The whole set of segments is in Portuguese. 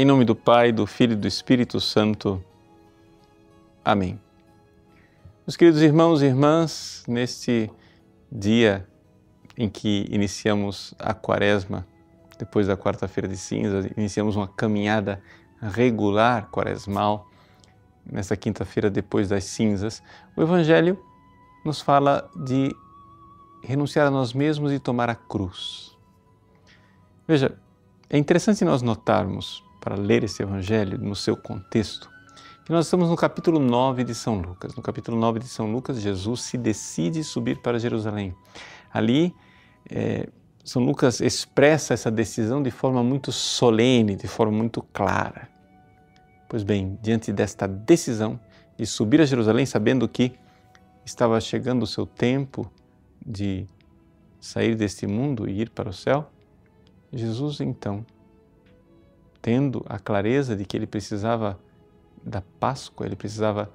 Em nome do Pai, do Filho e do Espírito Santo. Amém. Meus queridos irmãos e irmãs, neste dia em que iniciamos a quaresma, depois da quarta-feira de cinzas, iniciamos uma caminhada regular quaresmal, nesta quinta-feira depois das cinzas, o Evangelho nos fala de renunciar a nós mesmos e tomar a cruz. Veja, é interessante nós notarmos para ler esse evangelho no seu contexto, que nós estamos no capítulo 9 de São Lucas. No capítulo 9 de São Lucas, Jesus se decide subir para Jerusalém. Ali, é, São Lucas expressa essa decisão de forma muito solene, de forma muito clara. Pois bem, diante desta decisão de subir a Jerusalém, sabendo que estava chegando o seu tempo de sair deste mundo e ir para o céu, Jesus então tendo a clareza de que ele precisava da Páscoa, ele precisava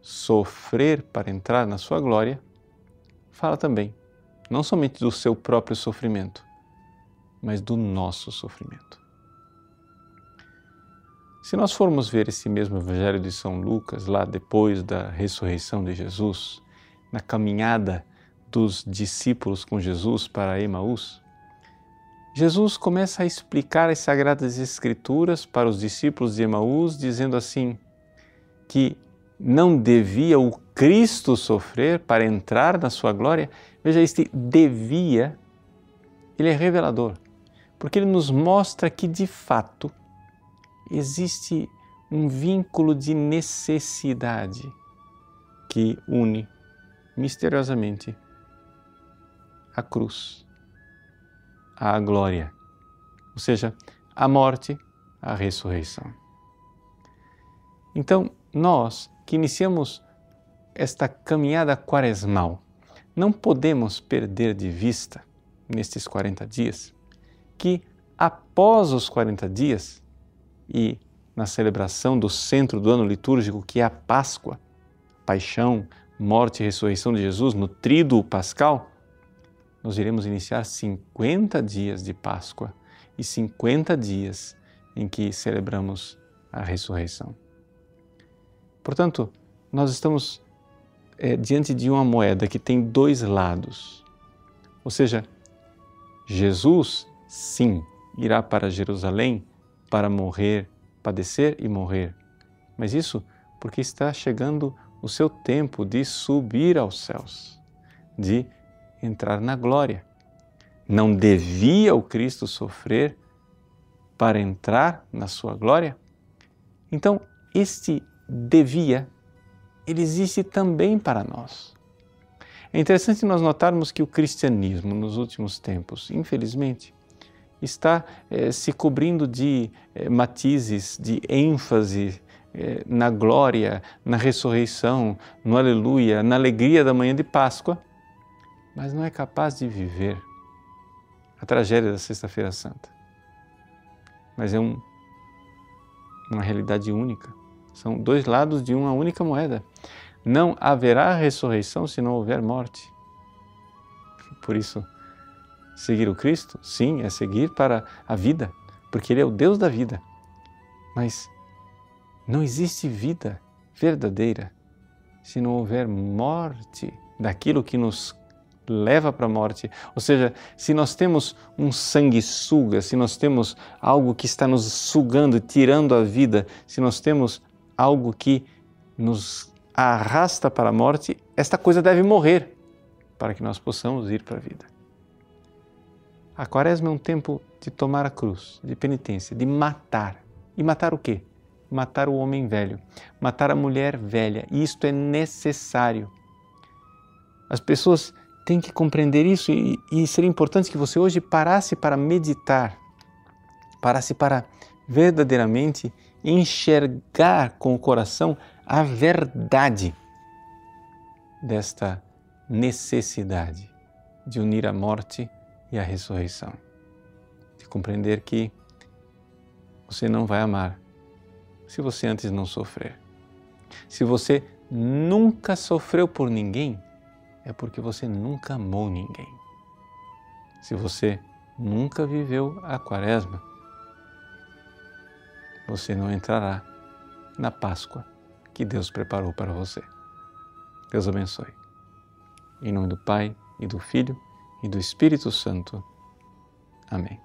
sofrer para entrar na sua glória, fala também, não somente do seu próprio sofrimento, mas do nosso sofrimento. Se nós formos ver esse mesmo Evangelho de São Lucas, lá depois da ressurreição de Jesus, na caminhada dos discípulos com Jesus para Emaús, Jesus começa a explicar as Sagradas Escrituras para os discípulos de Emaús, dizendo assim: que não devia o Cristo sofrer para entrar na sua glória. Veja, este devia, ele é revelador, porque ele nos mostra que de fato existe um vínculo de necessidade que une misteriosamente a cruz à glória, ou seja, a morte, a ressurreição. Então, nós que iniciamos esta caminhada quaresmal, não podemos perder de vista, nestes 40 dias, que após os 40 dias e na celebração do centro do ano litúrgico, que é a Páscoa, paixão, morte e ressurreição de Jesus, no tríduo pascal, nós iremos iniciar 50 dias de Páscoa e 50 dias em que celebramos a ressurreição. Portanto, nós estamos é, diante de uma moeda que tem dois lados. Ou seja, Jesus, sim, irá para Jerusalém para morrer, padecer e morrer. Mas isso porque está chegando o seu tempo de subir aos céus, de entrar na glória. Não devia o Cristo sofrer para entrar na sua glória? Então, este devia, ele existe também para nós. É interessante nós notarmos que o cristianismo nos últimos tempos, infelizmente, está eh, se cobrindo de eh, matizes, de ênfase eh, na glória, na ressurreição, no aleluia, na alegria da manhã de Páscoa mas não é capaz de viver a tragédia da Sexta-feira Santa. Mas é um, uma realidade única. São dois lados de uma única moeda. Não haverá ressurreição se não houver morte. Por isso, seguir o Cristo, sim, é seguir para a vida, porque Ele é o Deus da vida. Mas não existe vida verdadeira se não houver morte daquilo que nos leva para a morte. Ou seja, se nós temos um sanguessuga, se nós temos algo que está nos sugando, tirando a vida, se nós temos algo que nos arrasta para a morte, esta coisa deve morrer para que nós possamos ir para a vida. A quaresma é um tempo de tomar a cruz, de penitência, de matar. E matar o quê? Matar o homem velho, matar a mulher velha. E isto é necessário. As pessoas tem que compreender isso e, e seria importante que você hoje parasse para meditar, parasse para verdadeiramente enxergar com o coração a verdade desta necessidade de unir a morte e a ressurreição. De compreender que você não vai amar se você antes não sofrer. Se você nunca sofreu por ninguém, é porque você nunca amou ninguém. Se você nunca viveu a quaresma, você não entrará na Páscoa que Deus preparou para você. Deus abençoe. Em nome do Pai, e do Filho, e do Espírito Santo. Amém.